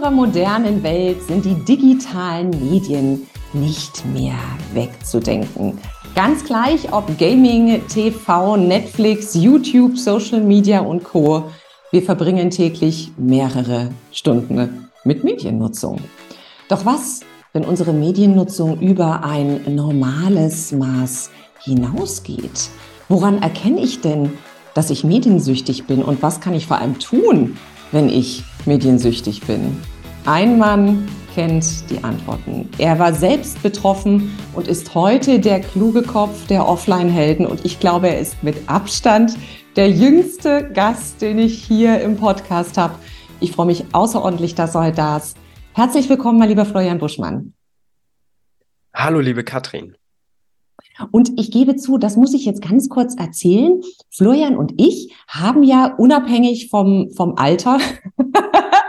Unserer modernen Welt sind die digitalen Medien nicht mehr wegzudenken. Ganz gleich ob Gaming, TV, Netflix, YouTube, Social Media und Co. Wir verbringen täglich mehrere Stunden mit Mediennutzung. Doch was, wenn unsere Mediennutzung über ein normales Maß hinausgeht? Woran erkenne ich denn, dass ich mediensüchtig bin und was kann ich vor allem tun, wenn ich mediensüchtig bin? Ein Mann kennt die Antworten. Er war selbst betroffen und ist heute der kluge Kopf der Offline-Helden. Und ich glaube, er ist mit Abstand der jüngste Gast, den ich hier im Podcast habe. Ich freue mich außerordentlich, dass er heute da ist. Herzlich willkommen, mein lieber Florian Buschmann. Hallo, liebe Katrin. Und ich gebe zu, das muss ich jetzt ganz kurz erzählen. Florian und ich haben ja unabhängig vom, vom Alter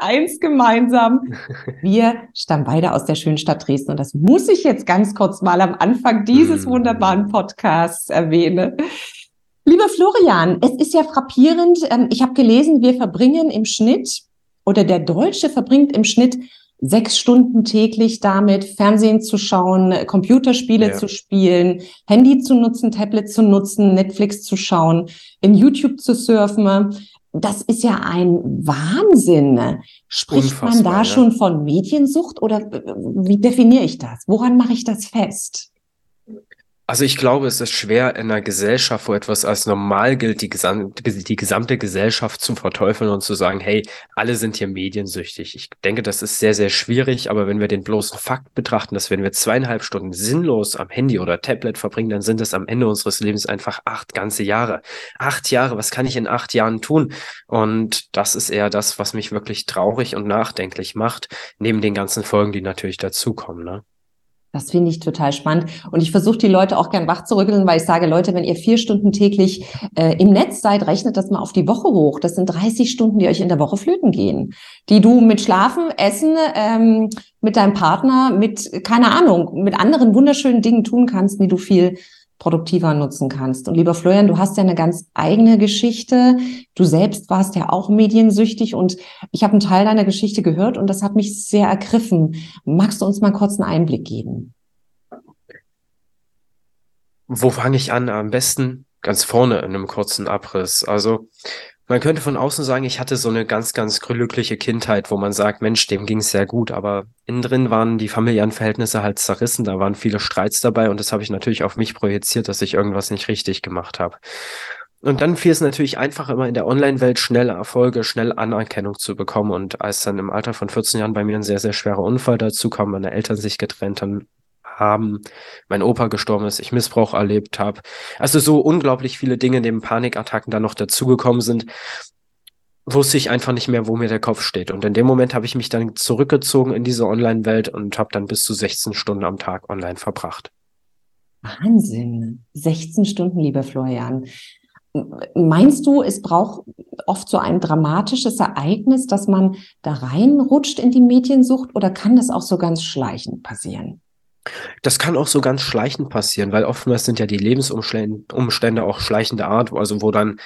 eins gemeinsam. Wir stammen beide aus der schönen Stadt Dresden. Und das muss ich jetzt ganz kurz mal am Anfang dieses mm. wunderbaren Podcasts erwähnen. Lieber Florian, es ist ja frappierend. Ähm, ich habe gelesen, wir verbringen im Schnitt oder der Deutsche verbringt im Schnitt sechs Stunden täglich damit, Fernsehen zu schauen, Computerspiele ja. zu spielen, Handy zu nutzen, Tablet zu nutzen, Netflix zu schauen, in YouTube zu surfen. Das ist ja ein Wahnsinn. Spricht Unfassbar, man da ja. schon von Mediensucht oder wie definiere ich das? Woran mache ich das fest? Also ich glaube, es ist schwer in einer Gesellschaft, wo etwas als normal gilt, die, gesamte, die gesamte Gesellschaft zu verteufeln und zu sagen, hey, alle sind hier mediensüchtig. Ich denke, das ist sehr, sehr schwierig, aber wenn wir den bloßen Fakt betrachten, dass wenn wir zweieinhalb Stunden sinnlos am Handy oder Tablet verbringen, dann sind es am Ende unseres Lebens einfach acht ganze Jahre. Acht Jahre, was kann ich in acht Jahren tun? Und das ist eher das, was mich wirklich traurig und nachdenklich macht, neben den ganzen Folgen, die natürlich dazukommen. Ne? Das finde ich total spannend. Und ich versuche die Leute auch gern wach zu rütteln, weil ich sage, Leute, wenn ihr vier Stunden täglich äh, im Netz seid, rechnet das mal auf die Woche hoch. Das sind 30 Stunden, die euch in der Woche flöten gehen. Die du mit Schlafen, Essen, ähm, mit deinem Partner, mit, keine Ahnung, mit anderen wunderschönen Dingen tun kannst, wie du viel produktiver nutzen kannst. Und lieber Florian, du hast ja eine ganz eigene Geschichte. Du selbst warst ja auch mediensüchtig und ich habe einen Teil deiner Geschichte gehört und das hat mich sehr ergriffen. Magst du uns mal kurz einen Einblick geben? Wo fange ich an? Am besten ganz vorne in einem kurzen Abriss. Also man könnte von außen sagen, ich hatte so eine ganz, ganz glückliche Kindheit, wo man sagt, Mensch, dem ging es sehr gut, aber innen drin waren die familiären Verhältnisse halt zerrissen, da waren viele Streits dabei und das habe ich natürlich auf mich projiziert, dass ich irgendwas nicht richtig gemacht habe. Und dann fiel es natürlich einfach immer in der Online-Welt schnell Erfolge, schnell Anerkennung zu bekommen. Und als dann im Alter von 14 Jahren bei mir ein sehr, sehr schwerer Unfall dazu kam, meine Eltern sich getrennt haben, haben, mein Opa gestorben ist, ich Missbrauch erlebt habe. Also so unglaublich viele Dinge, neben Panikattacken dann noch dazugekommen sind, wusste ich einfach nicht mehr, wo mir der Kopf steht. Und in dem Moment habe ich mich dann zurückgezogen in diese Online-Welt und habe dann bis zu 16 Stunden am Tag online verbracht. Wahnsinn. 16 Stunden, lieber Florian. Meinst du, es braucht oft so ein dramatisches Ereignis, dass man da reinrutscht in die Mediensucht oder kann das auch so ganz schleichend passieren? Das kann auch so ganz schleichend passieren, weil oftmals sind ja die Lebensumstände auch schleichende Art, also wo dann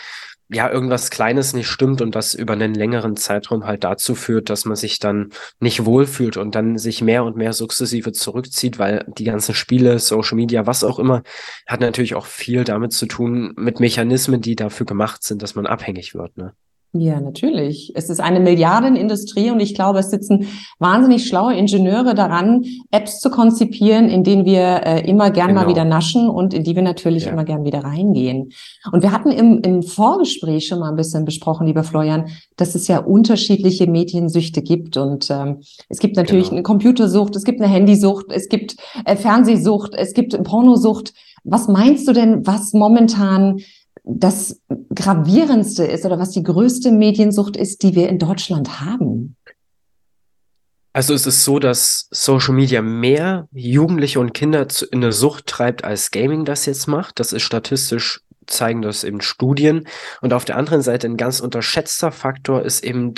ja irgendwas Kleines nicht stimmt und das über einen längeren Zeitraum halt dazu führt, dass man sich dann nicht wohlfühlt und dann sich mehr und mehr sukzessive zurückzieht, weil die ganzen Spiele, Social Media, was auch immer, hat natürlich auch viel damit zu tun mit Mechanismen, die dafür gemacht sind, dass man abhängig wird. Ne? Ja, natürlich. Es ist eine Milliardenindustrie und ich glaube, es sitzen wahnsinnig schlaue Ingenieure daran, Apps zu konzipieren, in denen wir äh, immer gern genau. mal wieder naschen und in die wir natürlich ja. immer gern wieder reingehen. Und wir hatten im, im Vorgespräch schon mal ein bisschen besprochen, lieber Florian, dass es ja unterschiedliche Mediensüchte gibt und ähm, es gibt natürlich genau. eine Computersucht, es gibt eine Handysucht, es gibt äh, Fernsehsucht, es gibt Pornosucht. Was meinst du denn, was momentan das gravierendste ist oder was die größte Mediensucht ist, die wir in Deutschland haben? Also es ist so, dass Social Media mehr Jugendliche und Kinder in eine Sucht treibt, als Gaming das jetzt macht. Das ist statistisch zeigen das eben Studien. Und auf der anderen Seite ein ganz unterschätzter Faktor ist eben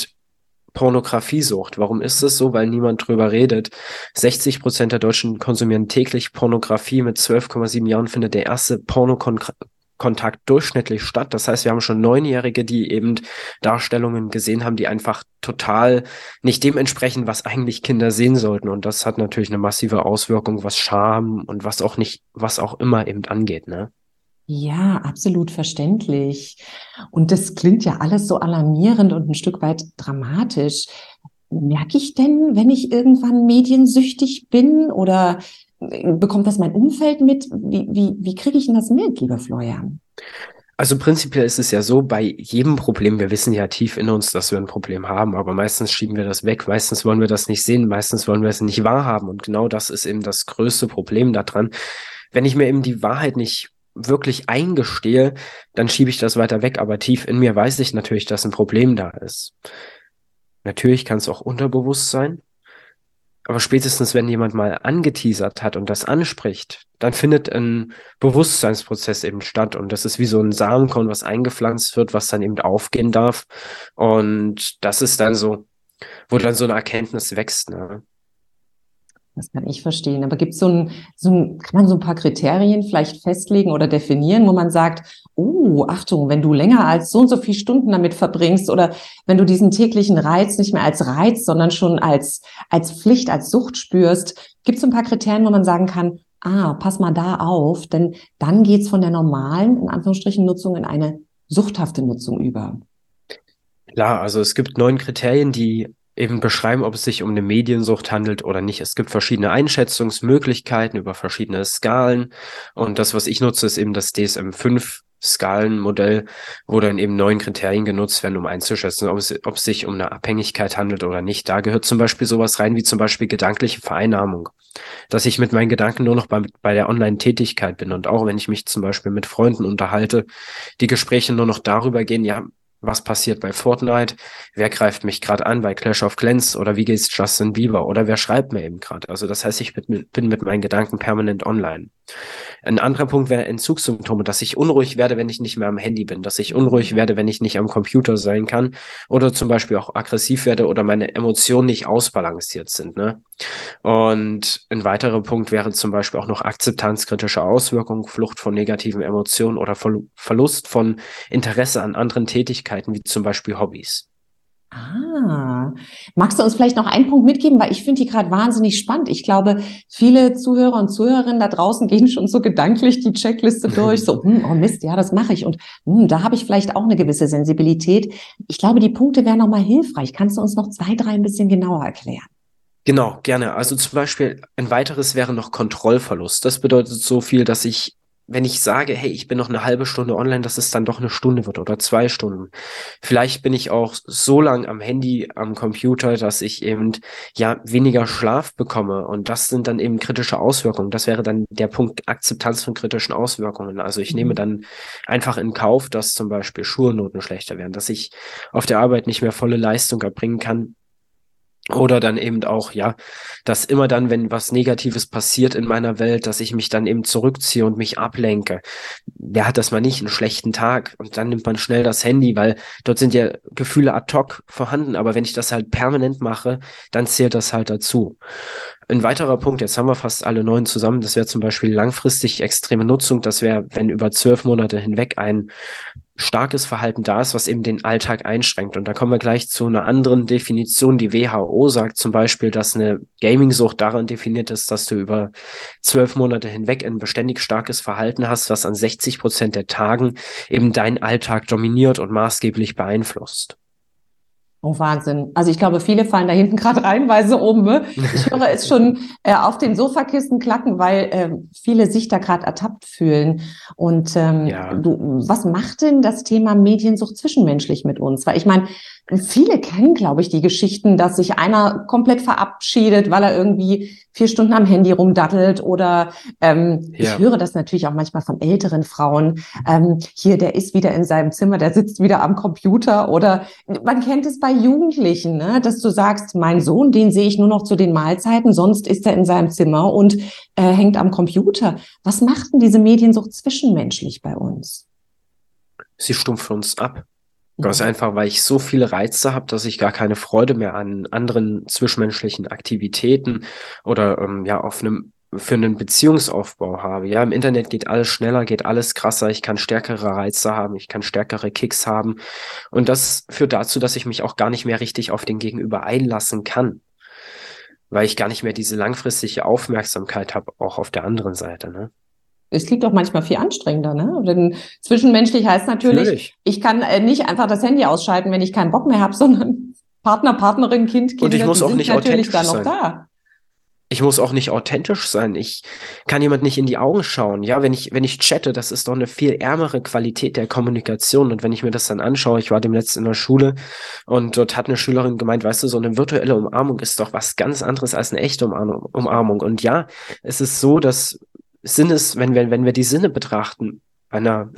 Pornografiesucht. Warum ist das so? Weil niemand drüber redet. 60 Prozent der Deutschen konsumieren täglich Pornografie. Mit 12,7 Jahren findet der erste Pornokontakt Kontakt durchschnittlich statt. Das heißt, wir haben schon Neunjährige, die eben Darstellungen gesehen haben, die einfach total nicht dem entsprechen, was eigentlich Kinder sehen sollten. Und das hat natürlich eine massive Auswirkung, was Scham und was auch nicht, was auch immer eben angeht, ne? Ja, absolut verständlich. Und das klingt ja alles so alarmierend und ein Stück weit dramatisch. Merke ich denn, wenn ich irgendwann mediensüchtig bin oder bekommt das mein Umfeld mit? Wie, wie, wie kriege ich denn das mit, lieber Florian? Also prinzipiell ist es ja so, bei jedem Problem, wir wissen ja tief in uns, dass wir ein Problem haben, aber meistens schieben wir das weg, meistens wollen wir das nicht sehen, meistens wollen wir es nicht wahrhaben und genau das ist eben das größte Problem daran. Wenn ich mir eben die Wahrheit nicht wirklich eingestehe, dann schiebe ich das weiter weg, aber tief in mir weiß ich natürlich, dass ein Problem da ist. Natürlich kann es auch unterbewusst sein, aber spätestens, wenn jemand mal angeteasert hat und das anspricht, dann findet ein Bewusstseinsprozess eben statt. Und das ist wie so ein Samenkorn, was eingepflanzt wird, was dann eben aufgehen darf. Und das ist dann so, wo dann so eine Erkenntnis wächst. Ne? Das kann ich verstehen. Aber gibt so ein, so ein, kann man so ein paar Kriterien vielleicht festlegen oder definieren, wo man sagt, oh, Achtung, wenn du länger als so und so viele Stunden damit verbringst oder wenn du diesen täglichen Reiz nicht mehr als Reiz, sondern schon als, als Pflicht, als Sucht spürst, gibt es ein paar Kriterien, wo man sagen kann, ah, pass mal da auf, denn dann geht's von der normalen, in Anführungsstrichen, Nutzung in eine suchthafte Nutzung über. Klar, also es gibt neun Kriterien, die eben beschreiben, ob es sich um eine Mediensucht handelt oder nicht. Es gibt verschiedene Einschätzungsmöglichkeiten über verschiedene Skalen. Und das, was ich nutze, ist eben das DSM-5 Skalenmodell, wo dann eben neun Kriterien genutzt werden, um einzuschätzen, ob es, ob es sich um eine Abhängigkeit handelt oder nicht. Da gehört zum Beispiel sowas rein wie zum Beispiel gedankliche Vereinnahmung. Dass ich mit meinen Gedanken nur noch bei, bei der Online-Tätigkeit bin und auch wenn ich mich zum Beispiel mit Freunden unterhalte, die Gespräche nur noch darüber gehen, ja, was passiert bei Fortnite, wer greift mich gerade an bei Clash of Clans oder wie geht's Justin Bieber oder wer schreibt mir eben gerade. Also das heißt, ich bin, bin mit meinen Gedanken permanent online. Ein anderer Punkt wäre Entzugssymptome, dass ich unruhig werde, wenn ich nicht mehr am Handy bin, dass ich unruhig werde, wenn ich nicht am Computer sein kann oder zum Beispiel auch aggressiv werde oder meine Emotionen nicht ausbalanciert sind. Ne? Und ein weiterer Punkt wäre zum Beispiel auch noch akzeptanzkritische Auswirkungen, Flucht von negativen Emotionen oder Verlust von Interesse an anderen Tätigkeiten, wie zum Beispiel Hobbys. Ah, magst du uns vielleicht noch einen Punkt mitgeben, weil ich finde die gerade wahnsinnig spannend. Ich glaube, viele Zuhörer und Zuhörerinnen da draußen gehen schon so gedanklich die Checkliste durch, so, hm, oh Mist, ja, das mache ich und hm, da habe ich vielleicht auch eine gewisse Sensibilität. Ich glaube, die Punkte wären nochmal hilfreich. Kannst du uns noch zwei, drei ein bisschen genauer erklären? Genau, gerne. Also zum Beispiel ein weiteres wäre noch Kontrollverlust. Das bedeutet so viel, dass ich wenn ich sage, hey, ich bin noch eine halbe Stunde online, dass es dann doch eine Stunde wird oder zwei Stunden. Vielleicht bin ich auch so lang am Handy, am Computer, dass ich eben ja weniger Schlaf bekomme. Und das sind dann eben kritische Auswirkungen. Das wäre dann der Punkt Akzeptanz von kritischen Auswirkungen. Also ich mhm. nehme dann einfach in Kauf, dass zum Beispiel Schulnoten schlechter werden, dass ich auf der Arbeit nicht mehr volle Leistung erbringen kann, oder dann eben auch, ja, dass immer dann, wenn was Negatives passiert in meiner Welt, dass ich mich dann eben zurückziehe und mich ablenke. Wer hat das mal nicht, einen schlechten Tag? Und dann nimmt man schnell das Handy, weil dort sind ja Gefühle ad hoc vorhanden. Aber wenn ich das halt permanent mache, dann zählt das halt dazu. Ein weiterer Punkt, jetzt haben wir fast alle neun zusammen, das wäre zum Beispiel langfristig extreme Nutzung. Das wäre, wenn über zwölf Monate hinweg ein starkes Verhalten da ist, was eben den Alltag einschränkt. Und da kommen wir gleich zu einer anderen Definition. Die WHO sagt zum Beispiel, dass eine Gaming-Sucht daran definiert ist, dass du über zwölf Monate hinweg ein beständig starkes Verhalten hast, was an 60 Prozent der Tagen eben deinen Alltag dominiert und maßgeblich beeinflusst. Oh, Wahnsinn. Also ich glaube, viele fallen da hinten gerade reinweise um. Ne? Ich höre es schon äh, auf den Sofakisten klacken, weil äh, viele sich da gerade ertappt fühlen. Und ähm, ja. du, was macht denn das Thema Mediensucht zwischenmenschlich mit uns? Weil ich meine, Viele kennen, glaube ich, die Geschichten, dass sich einer komplett verabschiedet, weil er irgendwie vier Stunden am Handy rumdattelt oder ähm, ja. ich höre das natürlich auch manchmal von älteren Frauen. Ähm, hier, der ist wieder in seinem Zimmer, der sitzt wieder am Computer oder man kennt es bei Jugendlichen, ne, dass du sagst, mein Sohn, den sehe ich nur noch zu den Mahlzeiten, sonst ist er in seinem Zimmer und äh, hängt am Computer. Was macht denn diese Mediensucht zwischenmenschlich bei uns? Sie stumpfen uns ab. Ganz einfach, weil ich so viele Reize habe, dass ich gar keine Freude mehr an anderen zwischenmenschlichen Aktivitäten oder ähm, ja auf einem für einen Beziehungsaufbau habe. Ja, im Internet geht alles schneller, geht alles krasser. Ich kann stärkere Reize haben, ich kann stärkere Kicks haben. Und das führt dazu, dass ich mich auch gar nicht mehr richtig auf den Gegenüber einlassen kann. Weil ich gar nicht mehr diese langfristige Aufmerksamkeit habe, auch auf der anderen Seite. Ne? Es klingt doch manchmal viel anstrengender, ne? Denn zwischenmenschlich heißt natürlich, natürlich. ich kann äh, nicht einfach das Handy ausschalten, wenn ich keinen Bock mehr habe, sondern Partner, Partnerin, Kind, Kinder, Und ich muss auch nicht natürlich dann noch sein. da. Ich muss auch nicht authentisch sein. Ich kann jemand nicht in die Augen schauen. Ja, wenn ich, wenn ich chatte, das ist doch eine viel ärmere Qualität der Kommunikation. Und wenn ich mir das dann anschaue, ich war dem letzten in der Schule und dort hat eine Schülerin gemeint, weißt du, so eine virtuelle Umarmung ist doch was ganz anderes als eine echte Umarmung. Und ja, es ist so, dass Sinnes, wenn wir, wenn wir die Sinne betrachten, bei einer,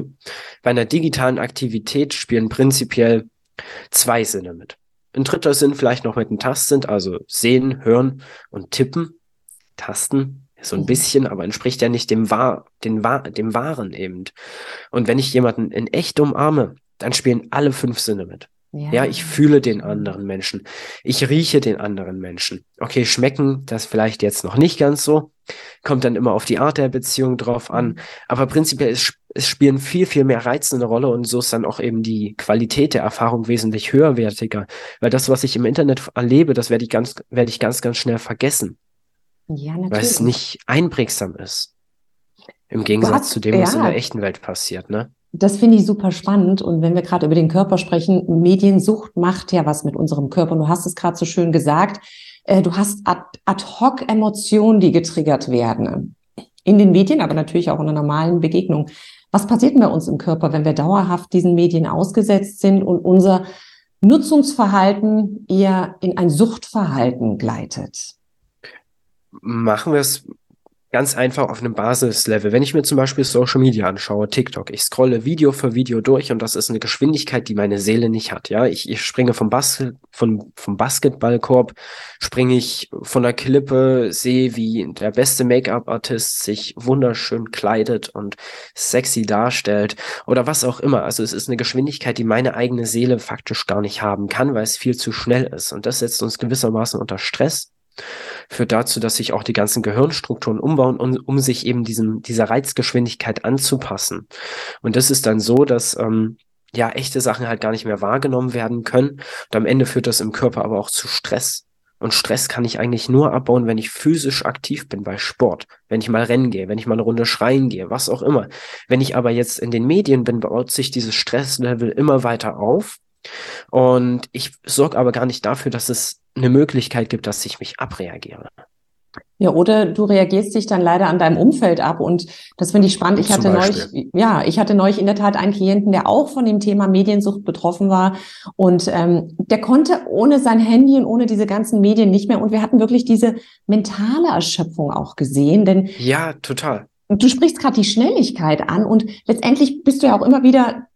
bei einer digitalen Aktivität spielen prinzipiell zwei Sinne mit. Ein dritter Sinn vielleicht noch mit einem Tastsinn, also sehen, hören und tippen. Tasten, so ein mhm. bisschen, aber entspricht ja nicht dem, Wahr, den, dem Wahren eben. Und wenn ich jemanden in echt umarme, dann spielen alle fünf Sinne mit. Ja. ja. ich fühle den anderen Menschen. Ich rieche den anderen Menschen. Okay, schmecken, das vielleicht jetzt noch nicht ganz so. Kommt dann immer auf die Art der Beziehung drauf an. Mhm. Aber prinzipiell ist, es spielen viel, viel mehr Reize eine Rolle und so ist dann auch eben die Qualität der Erfahrung wesentlich höherwertiger. Weil das, was ich im Internet erlebe, das werde ich ganz, werde ich ganz, ganz schnell vergessen. Ja, natürlich. Weil es nicht einprägsam ist. Im Gegensatz hast, zu dem, was ja. in der echten Welt passiert, ne? Das finde ich super spannend. Und wenn wir gerade über den Körper sprechen, Mediensucht macht ja was mit unserem Körper. Und du hast es gerade so schön gesagt. Äh, du hast Ad-hoc-Emotionen, die getriggert werden. In den Medien, aber natürlich auch in einer normalen Begegnung. Was passiert bei uns im Körper, wenn wir dauerhaft diesen Medien ausgesetzt sind und unser Nutzungsverhalten eher in ein Suchtverhalten gleitet? Machen wir es Ganz einfach auf einem Basislevel. Wenn ich mir zum Beispiel Social Media anschaue, TikTok, ich scrolle Video für Video durch und das ist eine Geschwindigkeit, die meine Seele nicht hat. Ja, ich, ich springe vom, Basket, von, vom Basketballkorb, springe ich von der Klippe, sehe, wie der beste Make-up-Artist sich wunderschön kleidet und sexy darstellt oder was auch immer. Also es ist eine Geschwindigkeit, die meine eigene Seele faktisch gar nicht haben kann, weil es viel zu schnell ist. Und das setzt uns gewissermaßen unter Stress führt dazu, dass sich auch die ganzen Gehirnstrukturen umbauen, um, um sich eben diesem, dieser Reizgeschwindigkeit anzupassen. Und das ist dann so, dass ähm, ja echte Sachen halt gar nicht mehr wahrgenommen werden können. Und am Ende führt das im Körper aber auch zu Stress. Und Stress kann ich eigentlich nur abbauen, wenn ich physisch aktiv bin bei Sport, wenn ich mal rennen gehe, wenn ich mal eine Runde schreien gehe, was auch immer. Wenn ich aber jetzt in den Medien bin, baut sich dieses Stresslevel immer weiter auf. Und ich sorge aber gar nicht dafür, dass es eine Möglichkeit gibt, dass ich mich abreagiere. Ja, oder du reagierst dich dann leider an deinem Umfeld ab und das finde ich spannend. Ich hatte neulich, ja, ich hatte neulich in der Tat einen Klienten, der auch von dem Thema Mediensucht betroffen war und ähm, der konnte ohne sein Handy und ohne diese ganzen Medien nicht mehr und wir hatten wirklich diese mentale Erschöpfung auch gesehen, denn ja, total. Du sprichst gerade die Schnelligkeit an und letztendlich bist du ja auch immer wieder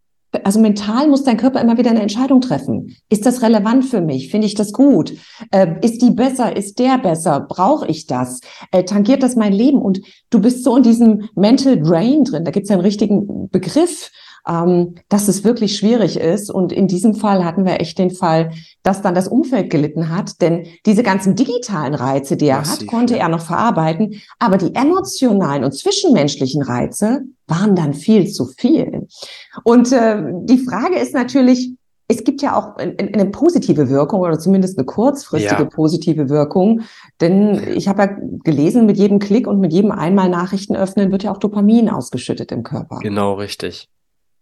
also mental muss dein Körper immer wieder eine Entscheidung treffen. Ist das relevant für mich? Finde ich das gut? Äh, ist die besser? Ist der besser? Brauche ich das? Äh, tangiert das mein Leben? Und du bist so in diesem Mental Drain drin. Da gibt es ja einen richtigen Begriff ähm, dass es wirklich schwierig ist. Und in diesem Fall hatten wir echt den Fall, dass dann das Umfeld gelitten hat, denn diese ganzen digitalen Reize, die er Massiv, hat, konnte ja. er noch verarbeiten, aber die emotionalen und zwischenmenschlichen Reize waren dann viel zu viel. Und äh, die Frage ist natürlich, es gibt ja auch eine positive Wirkung oder zumindest eine kurzfristige ja. positive Wirkung. Denn ich habe ja gelesen, mit jedem Klick und mit jedem einmal Nachrichten öffnen wird ja auch Dopamin ausgeschüttet im Körper. Genau, richtig.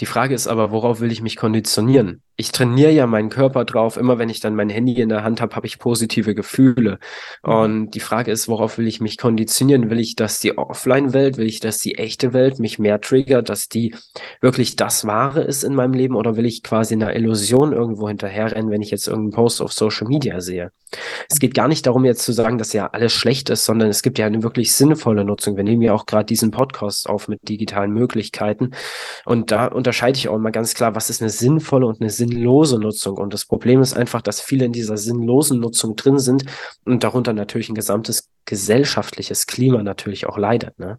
Die Frage ist aber, worauf will ich mich konditionieren? Ich trainiere ja meinen Körper drauf. Immer wenn ich dann mein Handy in der Hand habe, habe ich positive Gefühle. Mhm. Und die Frage ist, worauf will ich mich konditionieren? Will ich, dass die Offline-Welt, will ich, dass die echte Welt mich mehr triggert, dass die wirklich das Wahre ist in meinem Leben? Oder will ich quasi einer Illusion irgendwo hinterherrennen, wenn ich jetzt irgendeinen Post auf Social Media sehe? Es geht gar nicht darum, jetzt zu sagen, dass ja alles schlecht ist, sondern es gibt ja eine wirklich sinnvolle Nutzung. Wir nehmen ja auch gerade diesen Podcast auf mit digitalen Möglichkeiten. Und da unterscheide ich auch mal ganz klar, was ist eine sinnvolle und eine sinnlose Nutzung. Und das Problem ist einfach, dass viele in dieser sinnlosen Nutzung drin sind und darunter natürlich ein gesamtes gesellschaftliches Klima natürlich auch leidet. Ne?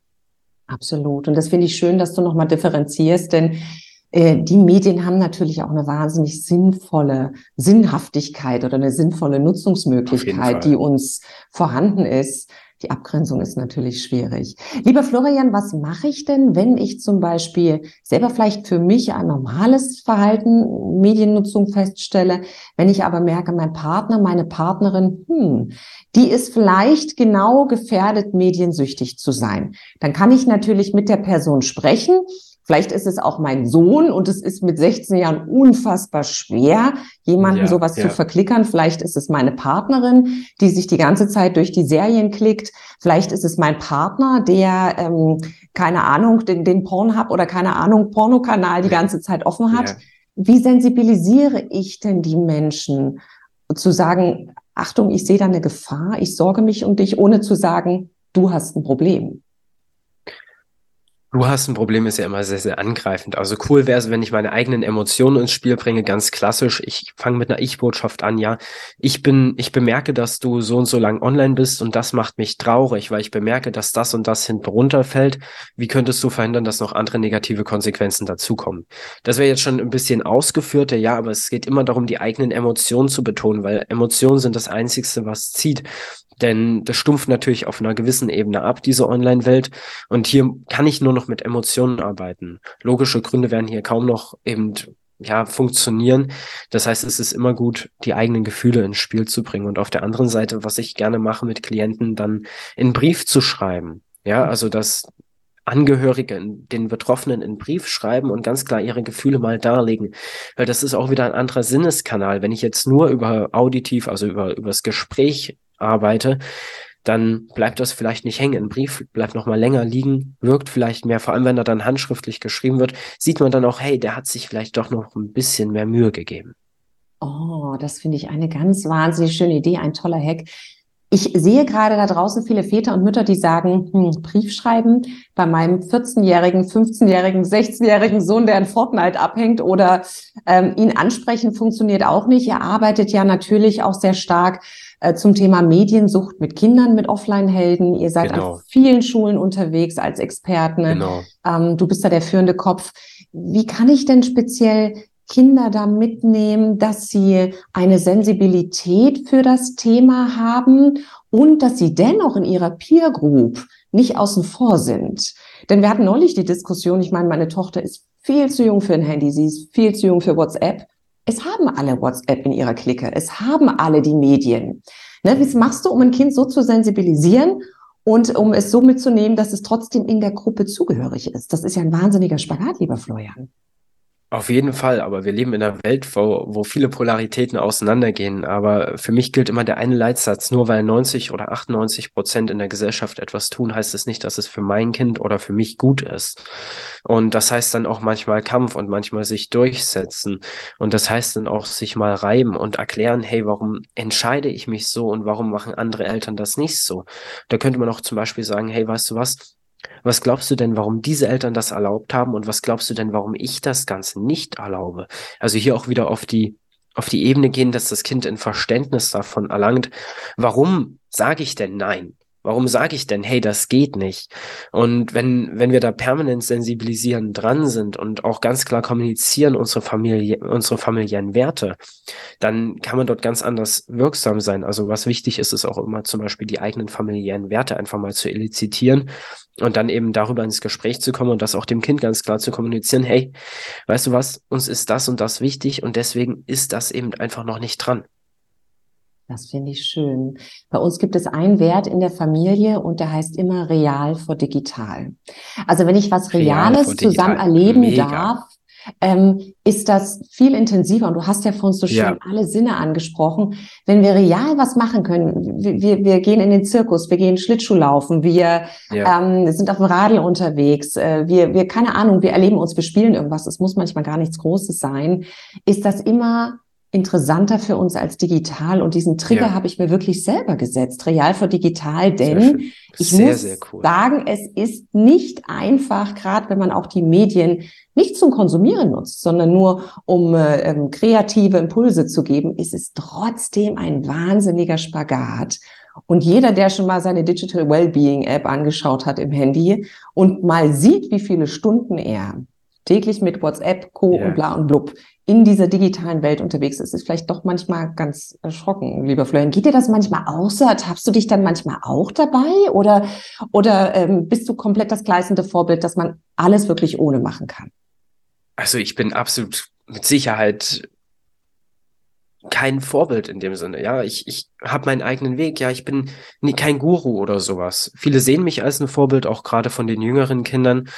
Absolut. Und das finde ich schön, dass du nochmal differenzierst, denn äh, die Medien haben natürlich auch eine wahnsinnig sinnvolle Sinnhaftigkeit oder eine sinnvolle Nutzungsmöglichkeit, die uns vorhanden ist. Die Abgrenzung ist natürlich schwierig. Lieber Florian, was mache ich denn, wenn ich zum Beispiel selber vielleicht für mich ein normales Verhalten, Mediennutzung feststelle, wenn ich aber merke, mein Partner, meine Partnerin, hm, die ist vielleicht genau gefährdet, mediensüchtig zu sein. Dann kann ich natürlich mit der Person sprechen Vielleicht ist es auch mein Sohn und es ist mit 16 Jahren unfassbar schwer, jemanden ja, sowas ja. zu verklickern. Vielleicht ist es meine Partnerin, die sich die ganze Zeit durch die Serien klickt. Vielleicht ist es mein Partner, der, ähm, keine Ahnung, den, den Pornhub oder keine Ahnung, Pornokanal die ganze Zeit offen hat. Ja. Wie sensibilisiere ich denn die Menschen zu sagen, Achtung, ich sehe da eine Gefahr, ich sorge mich um dich, ohne zu sagen, du hast ein Problem? Du hast ein Problem, ist ja immer sehr, sehr angreifend. Also cool wäre es, wenn ich meine eigenen Emotionen ins Spiel bringe, ganz klassisch. Ich fange mit einer Ich-Botschaft an, ja. Ich bin, ich bemerke, dass du so und so lang online bist und das macht mich traurig, weil ich bemerke, dass das und das hinten runterfällt. Wie könntest du verhindern, dass noch andere negative Konsequenzen dazukommen? Das wäre jetzt schon ein bisschen ausgeführter, ja, aber es geht immer darum, die eigenen Emotionen zu betonen, weil Emotionen sind das Einzigste, was zieht. Denn das stumpft natürlich auf einer gewissen Ebene ab, diese Online-Welt. Und hier kann ich nur noch mit Emotionen arbeiten. Logische Gründe werden hier kaum noch eben ja, funktionieren. Das heißt, es ist immer gut, die eigenen Gefühle ins Spiel zu bringen. Und auf der anderen Seite, was ich gerne mache mit Klienten, dann in Brief zu schreiben. Ja, also dass Angehörige den Betroffenen in Brief schreiben und ganz klar ihre Gefühle mal darlegen. Weil das ist auch wieder ein anderer Sinneskanal. Wenn ich jetzt nur über auditiv, also über, über das Gespräch arbeite, dann bleibt das vielleicht nicht hängen. Ein Brief bleibt noch mal länger liegen, wirkt vielleicht mehr. Vor allem, wenn er dann handschriftlich geschrieben wird, sieht man dann auch, hey, der hat sich vielleicht doch noch ein bisschen mehr Mühe gegeben. Oh, das finde ich eine ganz wahnsinnig schöne Idee, ein toller Hack. Ich sehe gerade da draußen viele Väter und Mütter, die sagen, hm, Brief schreiben bei meinem 14-jährigen, 15-jährigen, 16-jährigen Sohn, der in Fortnite abhängt oder ähm, ihn ansprechen, funktioniert auch nicht. Er arbeitet ja natürlich auch sehr stark äh, zum Thema Mediensucht mit Kindern, mit Offline-Helden. Ihr seid genau. an vielen Schulen unterwegs als Experten. Genau. Ähm, du bist da der führende Kopf. Wie kann ich denn speziell Kinder da mitnehmen, dass sie eine Sensibilität für das Thema haben und dass sie dennoch in ihrer Peer Group nicht außen vor sind. Denn wir hatten neulich die Diskussion, ich meine, meine Tochter ist viel zu jung für ein Handy, sie ist viel zu jung für WhatsApp. Es haben alle WhatsApp in ihrer Clique, es haben alle die Medien. Ne, was machst du, um ein Kind so zu sensibilisieren und um es so mitzunehmen, dass es trotzdem in der Gruppe zugehörig ist? Das ist ja ein wahnsinniger Spagat, lieber Florian. Auf jeden Fall, aber wir leben in einer Welt, wo, wo viele Polaritäten auseinandergehen. Aber für mich gilt immer der eine Leitsatz, nur weil 90 oder 98 Prozent in der Gesellschaft etwas tun, heißt es nicht, dass es für mein Kind oder für mich gut ist. Und das heißt dann auch manchmal Kampf und manchmal sich durchsetzen. Und das heißt dann auch sich mal reiben und erklären, hey, warum entscheide ich mich so und warum machen andere Eltern das nicht so? Da könnte man auch zum Beispiel sagen, hey, weißt du was? Was glaubst du denn, warum diese Eltern das erlaubt haben und was glaubst du denn, warum ich das Ganze nicht erlaube? Also hier auch wieder auf die auf die Ebene gehen, dass das Kind ein Verständnis davon erlangt. Warum sage ich denn nein? Warum sage ich denn, hey, das geht nicht? Und wenn, wenn wir da permanent sensibilisieren dran sind und auch ganz klar kommunizieren unsere Familie, unsere familiären Werte, dann kann man dort ganz anders wirksam sein. Also was wichtig ist, ist auch immer zum Beispiel die eigenen familiären Werte einfach mal zu elizitieren und dann eben darüber ins Gespräch zu kommen und das auch dem Kind ganz klar zu kommunizieren. Hey, weißt du was? Uns ist das und das wichtig und deswegen ist das eben einfach noch nicht dran. Das finde ich schön. Bei uns gibt es einen Wert in der Familie und der heißt immer real vor digital. Also wenn ich was Reales real zusammen erleben Mega. darf, ähm, ist das viel intensiver. Und du hast ja vorhin so schön ja. alle Sinne angesprochen. Wenn wir real was machen können, wir, wir gehen in den Zirkus, wir gehen Schlittschuh laufen, wir ja. ähm, sind auf dem Radl unterwegs, äh, wir, wir, keine Ahnung, wir erleben uns, wir spielen irgendwas, es muss manchmal gar nichts Großes sein, ist das immer interessanter für uns als digital. Und diesen Trigger ja. habe ich mir wirklich selber gesetzt, real vor digital, denn ich sehr, muss sehr cool. sagen, es ist nicht einfach, gerade wenn man auch die Medien nicht zum Konsumieren nutzt, sondern nur um äh, ähm, kreative Impulse zu geben, ist es trotzdem ein wahnsinniger Spagat. Und jeder, der schon mal seine Digital Wellbeing App angeschaut hat im Handy und mal sieht, wie viele Stunden er täglich mit WhatsApp, Co. Yeah. und bla und blub in dieser digitalen Welt unterwegs ist, ist vielleicht doch manchmal ganz erschrocken, lieber Florian. Geht dir das manchmal auch so? Ertappst du dich dann manchmal auch dabei? Oder, oder ähm, bist du komplett das gleißende Vorbild, dass man alles wirklich ohne machen kann? Also ich bin absolut mit Sicherheit kein Vorbild in dem Sinne. Ja, ich, ich habe meinen eigenen Weg. Ja, ich bin nie, kein Guru oder sowas. Viele sehen mich als ein Vorbild, auch gerade von den jüngeren Kindern.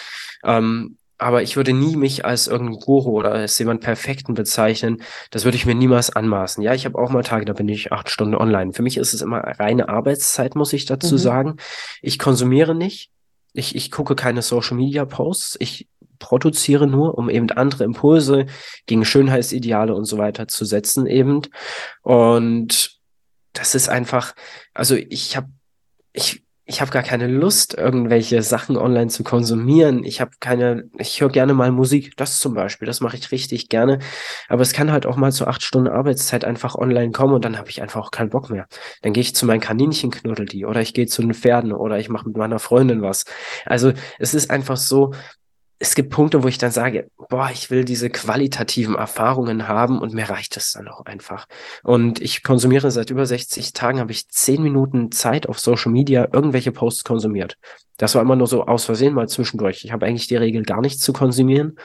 Ähm, aber ich würde nie mich als irgendein Guru oder als jemand Perfekten bezeichnen. Das würde ich mir niemals anmaßen. Ja, ich habe auch mal Tage, da bin ich acht Stunden online. Für mich ist es immer reine Arbeitszeit, muss ich dazu mhm. sagen. Ich konsumiere nicht. Ich, ich gucke keine Social Media Posts. Ich produziere nur, um eben andere Impulse gegen Schönheitsideale und so weiter zu setzen eben. Und das ist einfach, also ich habe, ich ich habe gar keine Lust, irgendwelche Sachen online zu konsumieren. Ich habe keine, ich höre gerne mal Musik, das zum Beispiel, das mache ich richtig gerne. Aber es kann halt auch mal zu acht Stunden Arbeitszeit einfach online kommen und dann habe ich einfach auch keinen Bock mehr. Dann gehe ich zu meinen Kaninchen knuddel die oder ich gehe zu den Pferden oder ich mache mit meiner Freundin was. Also es ist einfach so, es gibt Punkte, wo ich dann sage, boah, ich will diese qualitativen Erfahrungen haben und mir reicht es dann auch einfach. Und ich konsumiere seit über 60 Tagen, habe ich zehn Minuten Zeit auf Social Media irgendwelche Posts konsumiert. Das war immer nur so aus Versehen mal zwischendurch. Ich habe eigentlich die Regel, gar nichts zu konsumieren.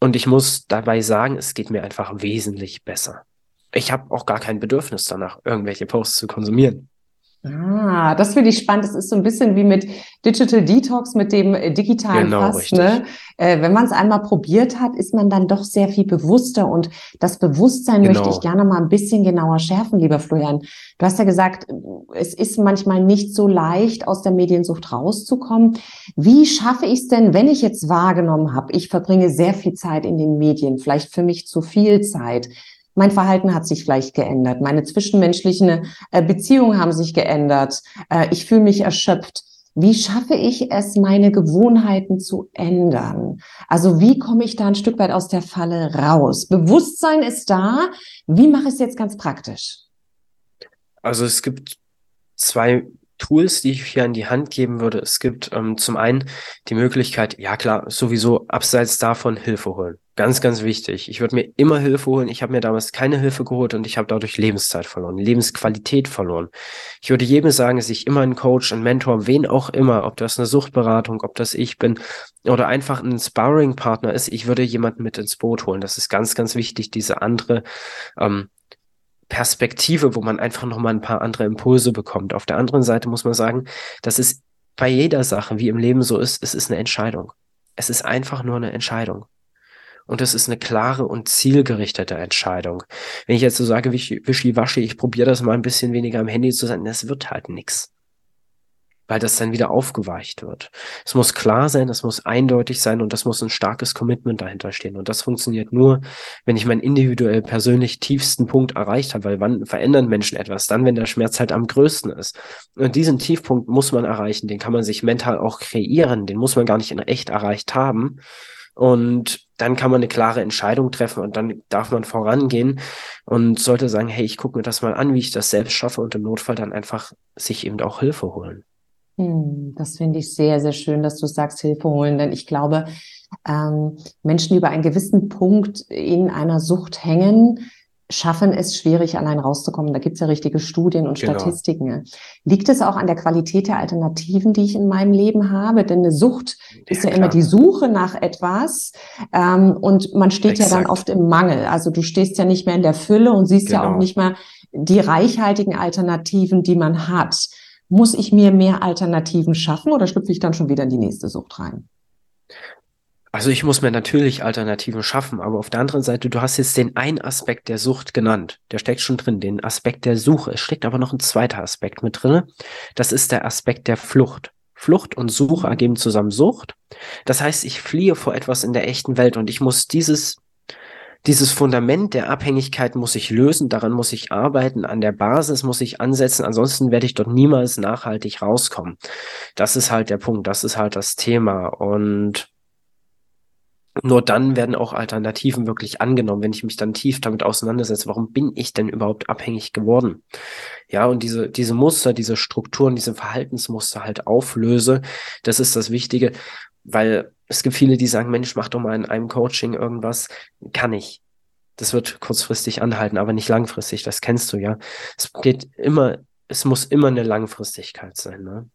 Und ich muss dabei sagen, es geht mir einfach wesentlich besser. Ich habe auch gar kein Bedürfnis danach, irgendwelche Posts zu konsumieren. Ah, das finde ich spannend. Das ist so ein bisschen wie mit Digital Detox, mit dem äh, digitalen genau, Pass. Ne? Äh, wenn man es einmal probiert hat, ist man dann doch sehr viel bewusster. Und das Bewusstsein genau. möchte ich gerne mal ein bisschen genauer schärfen, lieber Florian. Du hast ja gesagt, es ist manchmal nicht so leicht, aus der Mediensucht rauszukommen. Wie schaffe ich es denn, wenn ich jetzt wahrgenommen habe, ich verbringe sehr viel Zeit in den Medien, vielleicht für mich zu viel Zeit? Mein Verhalten hat sich vielleicht geändert. Meine zwischenmenschlichen äh, Beziehungen haben sich geändert. Äh, ich fühle mich erschöpft. Wie schaffe ich es, meine Gewohnheiten zu ändern? Also wie komme ich da ein Stück weit aus der Falle raus? Bewusstsein ist da. Wie mache ich es jetzt ganz praktisch? Also es gibt zwei Tools, die ich hier an die Hand geben würde. Es gibt ähm, zum einen die Möglichkeit, ja klar, sowieso abseits davon Hilfe holen. Ganz, ganz wichtig. Ich würde mir immer Hilfe holen. Ich habe mir damals keine Hilfe geholt und ich habe dadurch Lebenszeit verloren, Lebensqualität verloren. Ich würde jedem sagen, sich immer einen Coach, einen Mentor, wen auch immer, ob das eine Suchtberatung, ob das ich bin oder einfach ein Sparring-Partner ist, ich würde jemanden mit ins Boot holen. Das ist ganz, ganz wichtig, diese andere ähm, Perspektive, wo man einfach nochmal ein paar andere Impulse bekommt. Auf der anderen Seite muss man sagen, dass es bei jeder Sache, wie im Leben so ist, es ist eine Entscheidung. Es ist einfach nur eine Entscheidung. Und es ist eine klare und zielgerichtete Entscheidung. Wenn ich jetzt so sage, wischiwaschi, ich probiere das mal ein bisschen weniger am Handy zu sein, das wird halt nix weil das dann wieder aufgeweicht wird. Es muss klar sein, es muss eindeutig sein und das muss ein starkes Commitment dahinter stehen. Und das funktioniert nur, wenn ich meinen individuell persönlich tiefsten Punkt erreicht habe, weil wann verändern Menschen etwas? Dann, wenn der Schmerz halt am größten ist. Und diesen Tiefpunkt muss man erreichen, den kann man sich mental auch kreieren, den muss man gar nicht in echt erreicht haben. Und dann kann man eine klare Entscheidung treffen und dann darf man vorangehen und sollte sagen, hey, ich gucke mir das mal an, wie ich das selbst schaffe und im Notfall dann einfach sich eben auch Hilfe holen. Hm, das finde ich sehr, sehr schön, dass du sagst, Hilfe holen, denn ich glaube, ähm, Menschen, die über einen gewissen Punkt in einer Sucht hängen, schaffen es schwierig, allein rauszukommen. Da gibt es ja richtige Studien und genau. Statistiken. Liegt es auch an der Qualität der Alternativen, die ich in meinem Leben habe? Denn eine Sucht ja, ist ja klar. immer die Suche nach etwas ähm, und man steht Exakt. ja dann oft im Mangel. Also du stehst ja nicht mehr in der Fülle und siehst genau. ja auch genau. nicht mehr die reichhaltigen Alternativen, die man hat. Muss ich mir mehr Alternativen schaffen oder schlüpfe ich dann schon wieder in die nächste Sucht rein? Also ich muss mir natürlich Alternativen schaffen, aber auf der anderen Seite, du hast jetzt den einen Aspekt der Sucht genannt. Der steckt schon drin, den Aspekt der Suche. Es steckt aber noch ein zweiter Aspekt mit drin. Das ist der Aspekt der Flucht. Flucht und Suche ergeben zusammen Sucht. Das heißt, ich fliehe vor etwas in der echten Welt und ich muss dieses dieses Fundament der Abhängigkeit muss ich lösen, daran muss ich arbeiten, an der Basis muss ich ansetzen, ansonsten werde ich dort niemals nachhaltig rauskommen. Das ist halt der Punkt, das ist halt das Thema und nur dann werden auch Alternativen wirklich angenommen, wenn ich mich dann tief damit auseinandersetze, warum bin ich denn überhaupt abhängig geworden? Ja, und diese, diese Muster, diese Strukturen, diese Verhaltensmuster halt auflöse, das ist das Wichtige, weil es gibt viele, die sagen, Mensch, mach doch mal in einem Coaching irgendwas. Kann ich. Das wird kurzfristig anhalten, aber nicht langfristig, das kennst du ja. Es geht immer, es muss immer eine Langfristigkeit sein, ne?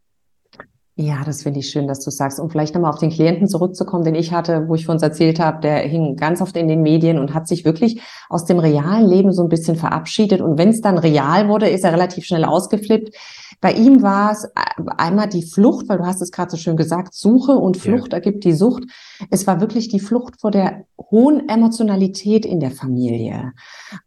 Ja, das finde ich schön, dass du sagst. Und vielleicht nochmal auf den Klienten zurückzukommen, den ich hatte, wo ich von uns erzählt habe, der hing ganz oft in den Medien und hat sich wirklich aus dem realen Leben so ein bisschen verabschiedet. Und wenn es dann real wurde, ist er relativ schnell ausgeflippt. Bei ihm war es einmal die Flucht, weil du hast es gerade so schön gesagt, Suche und Flucht ja. ergibt die Sucht. Es war wirklich die Flucht vor der hohen Emotionalität in der Familie.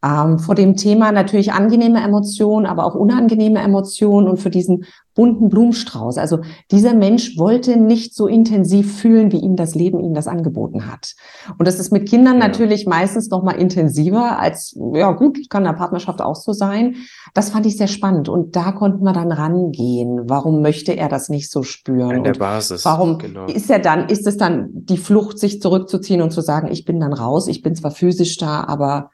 Ähm, vor dem Thema natürlich angenehme Emotionen, aber auch unangenehme Emotionen und für diesen bunten Blumenstrauß. Also dieser Mensch wollte nicht so intensiv fühlen, wie ihm das Leben ihm das angeboten hat. Und das ist mit Kindern ja. natürlich meistens noch mal intensiver als, ja gut, kann in der Partnerschaft auch so sein. Das fand ich sehr spannend. Und da konnten wir dann rangehen. Warum möchte er das nicht so spüren? An der Basis. Warum genau. ist er dann, ist es dann die Flucht, sich zurückzuziehen und zu sagen, ich bin dann raus, ich bin zwar physisch da, aber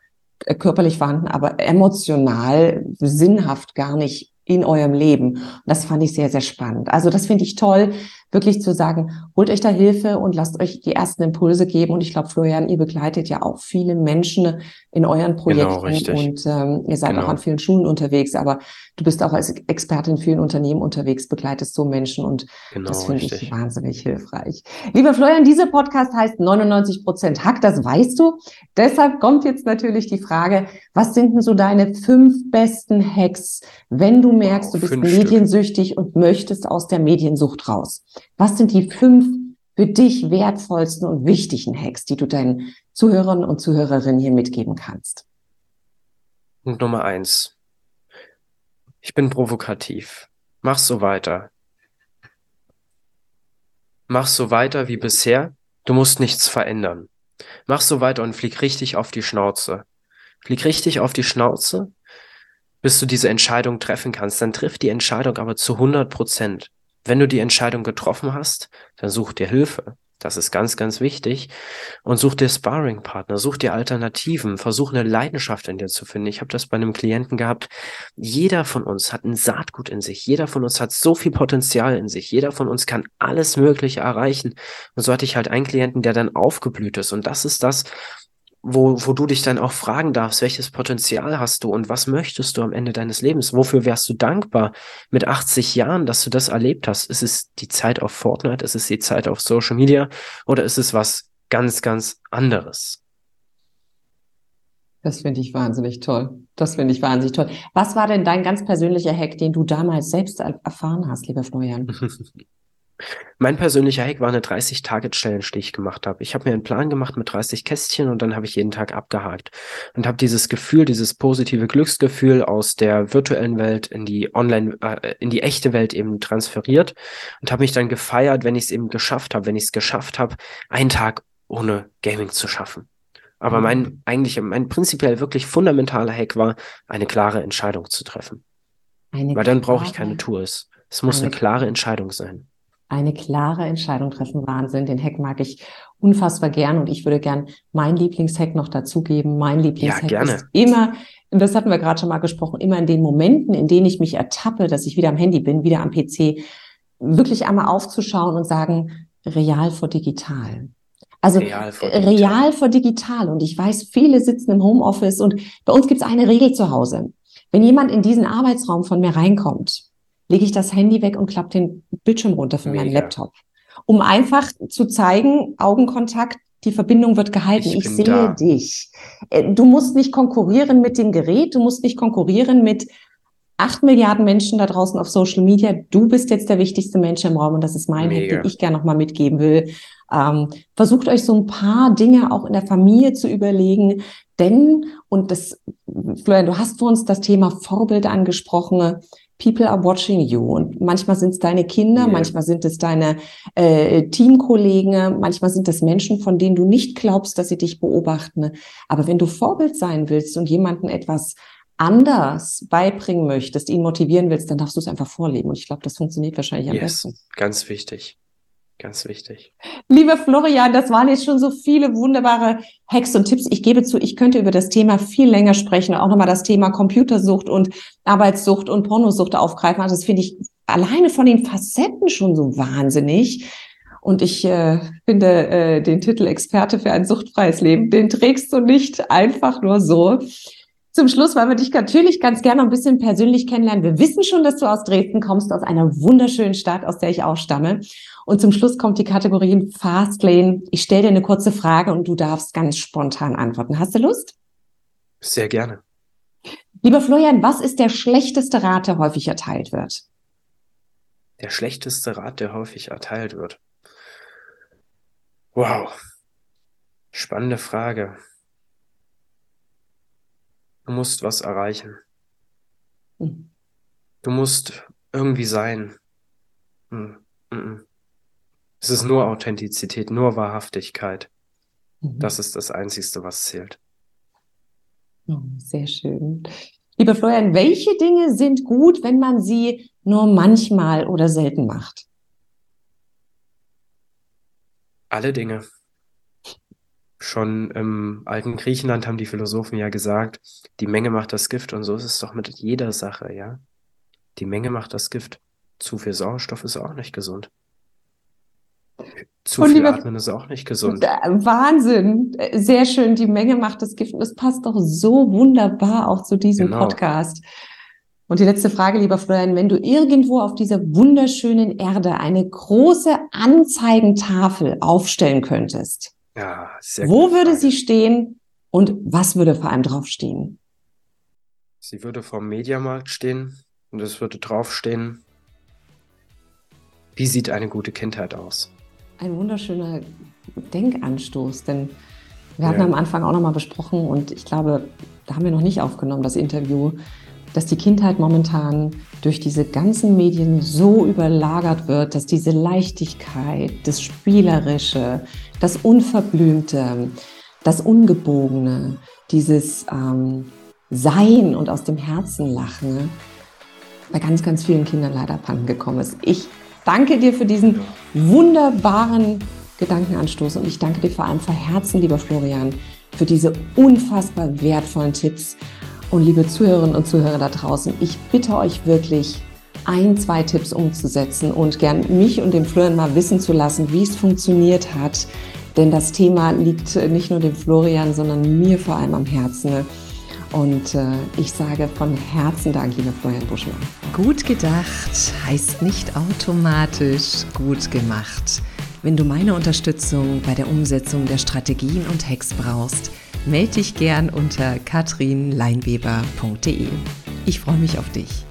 äh, körperlich vorhanden, aber emotional, sinnhaft gar nicht in eurem Leben. Und das fand ich sehr, sehr spannend. Also das finde ich toll, wirklich zu sagen, holt euch da Hilfe und lasst euch die ersten Impulse geben. Und ich glaube, Florian, ihr begleitet ja auch viele Menschen in euren genau, Projekten genau, und ähm, ihr seid genau. auch an vielen Schulen unterwegs, aber du bist auch als Expertin in vielen Unternehmen unterwegs, begleitest so Menschen und genau, das finde ich wahnsinnig hilfreich. Lieber Florian, dieser Podcast heißt 99 Prozent Hack, das weißt du. Deshalb kommt jetzt natürlich die Frage, was sind denn so deine fünf besten Hacks, wenn du merkst, du bist mediensüchtig Stück. und möchtest aus der Mediensucht raus? Was sind die fünf für dich wertvollsten und wichtigen Hacks, die du deinen Zuhörern und Zuhörerinnen hier mitgeben kannst? Punkt Nummer eins. Ich bin provokativ. Mach so weiter. Mach so weiter wie bisher. Du musst nichts verändern. Mach so weiter und flieg richtig auf die Schnauze. Flieg richtig auf die Schnauze, bis du diese Entscheidung treffen kannst. Dann triff die Entscheidung aber zu 100 Prozent. Wenn du die Entscheidung getroffen hast, dann such dir Hilfe. Das ist ganz, ganz wichtig. Und such dir Sparring-Partner, such dir Alternativen, versuch eine Leidenschaft in dir zu finden. Ich habe das bei einem Klienten gehabt. Jeder von uns hat ein Saatgut in sich. Jeder von uns hat so viel Potenzial in sich. Jeder von uns kann alles Mögliche erreichen. Und so hatte ich halt einen Klienten, der dann aufgeblüht ist. Und das ist das, wo, wo du dich dann auch fragen darfst, welches Potenzial hast du und was möchtest du am Ende deines Lebens? Wofür wärst du dankbar mit 80 Jahren, dass du das erlebt hast? Ist es die Zeit auf Fortnite? Ist es die Zeit auf Social Media? Oder ist es was ganz, ganz anderes? Das finde ich wahnsinnig toll. Das finde ich wahnsinnig toll. Was war denn dein ganz persönlicher Hack, den du damals selbst erfahren hast, lieber Florian? Mein persönlicher Hack war eine 30-Target-Challenge, die ich gemacht habe. Ich habe mir einen Plan gemacht mit 30 Kästchen und dann habe ich jeden Tag abgehakt und habe dieses Gefühl, dieses positive Glücksgefühl aus der virtuellen Welt in die Online, äh, in die echte Welt eben transferiert und habe mich dann gefeiert, wenn ich es eben geschafft habe, wenn ich es geschafft habe, einen Tag ohne Gaming zu schaffen. Aber mein mhm. eigentlich, mein prinzipiell wirklich fundamentaler Hack war, eine klare Entscheidung zu treffen. Eine Weil dann brauche ich keine Tours. Es muss eine klare Entscheidung sein eine klare Entscheidung treffen. Wahnsinn. Den Hack mag ich unfassbar gern und ich würde gern mein Lieblingshack noch dazugeben. Mein Lieblingshack ja, ist immer, das hatten wir gerade schon mal gesprochen, immer in den Momenten, in denen ich mich ertappe, dass ich wieder am Handy bin, wieder am PC, wirklich einmal aufzuschauen und sagen, real vor digital. Also real vor digital. real vor digital. Und ich weiß, viele sitzen im Homeoffice und bei uns gibt es eine Regel zu Hause. Wenn jemand in diesen Arbeitsraum von mir reinkommt, lege ich das Handy weg und klappe den Bildschirm runter von meinem Laptop. Um einfach zu zeigen, Augenkontakt, die Verbindung wird gehalten. Ich, ich sehe da. dich. Äh, du musst nicht konkurrieren mit dem Gerät, du musst nicht konkurrieren mit acht Milliarden Menschen da draußen auf Social Media. Du bist jetzt der wichtigste Mensch im Raum und das ist mein Hack, den ich gerne nochmal mitgeben will. Ähm, versucht euch so ein paar Dinge auch in der Familie zu überlegen, denn, und das, Florian, du hast vor uns das Thema Vorbild angesprochen, People are watching you. Und manchmal sind es deine Kinder, yeah. manchmal sind es deine äh, Teamkollegen, manchmal sind es Menschen, von denen du nicht glaubst, dass sie dich beobachten. Aber wenn du Vorbild sein willst und jemanden etwas anders beibringen möchtest, ihn motivieren willst, dann darfst du es einfach vorleben. Und ich glaube, das funktioniert wahrscheinlich am yes. besten. Ganz wichtig. Ganz wichtig. Lieber Florian, das waren jetzt schon so viele wunderbare Hacks und Tipps. Ich gebe zu, ich könnte über das Thema viel länger sprechen, auch nochmal das Thema Computersucht und Arbeitssucht und Pornosucht aufgreifen. Also das finde ich alleine von den Facetten schon so wahnsinnig. Und ich äh, finde äh, den Titel Experte für ein suchtfreies Leben, den trägst du nicht einfach nur so. Zum Schluss wollen wir dich natürlich ganz gerne ein bisschen persönlich kennenlernen. Wir wissen schon, dass du aus Dresden kommst, aus einer wunderschönen Stadt, aus der ich auch stamme. Und zum Schluss kommt die Kategorie Fastlane. Ich stelle dir eine kurze Frage und du darfst ganz spontan antworten. Hast du Lust? Sehr gerne. Lieber Florian, was ist der schlechteste Rat, der häufig erteilt wird? Der schlechteste Rat, der häufig erteilt wird. Wow. Spannende Frage. Du musst was erreichen. Hm. Du musst irgendwie sein. Hm. Hm. Es ist nur Authentizität, nur Wahrhaftigkeit. Mhm. Das ist das Einzige, was zählt. Oh, sehr schön. Lieber Florian, welche Dinge sind gut, wenn man sie nur manchmal oder selten macht? Alle Dinge. Schon im alten Griechenland haben die Philosophen ja gesagt, die Menge macht das Gift und so ist es doch mit jeder Sache, ja. Die Menge macht das Gift. Zu viel Sauerstoff ist auch nicht gesund. Zu und viel atmen ist auch nicht gesund. Wahnsinn. Sehr schön. Die Menge macht das Gift. Und das passt doch so wunderbar auch zu diesem genau. Podcast. Und die letzte Frage, lieber Florian, wenn du irgendwo auf dieser wunderschönen Erde eine große Anzeigentafel aufstellen könntest, ja, sehr wo würde Frage. sie stehen und was würde vor allem draufstehen? Sie würde vor dem Mediamarkt stehen und es würde draufstehen, wie sieht eine gute Kindheit aus? ein wunderschöner Denkanstoß, denn wir hatten ja. am Anfang auch nochmal besprochen und ich glaube, da haben wir noch nicht aufgenommen, das Interview, dass die Kindheit momentan durch diese ganzen Medien so überlagert wird, dass diese Leichtigkeit, das Spielerische, das Unverblümte, das Ungebogene, dieses ähm, Sein und aus dem Herzen lachen, bei ganz, ganz vielen Kindern leider abhanden gekommen ist. Ich danke dir für diesen wunderbaren Gedankenanstoß und ich danke dir vor allem von Herzen, lieber Florian, für diese unfassbar wertvollen Tipps. Und liebe Zuhörerinnen und Zuhörer da draußen, ich bitte euch wirklich, ein, zwei Tipps umzusetzen und gern mich und den Florian mal wissen zu lassen, wie es funktioniert hat. Denn das Thema liegt nicht nur dem Florian, sondern mir vor allem am Herzen. Und äh, ich sage von Herzen Dank, lieber Florian Buschmann. Gut gedacht heißt nicht automatisch gut gemacht. Wenn du meine Unterstützung bei der Umsetzung der Strategien und Hacks brauchst, melde dich gern unter katrinleinweber.de. Ich freue mich auf dich.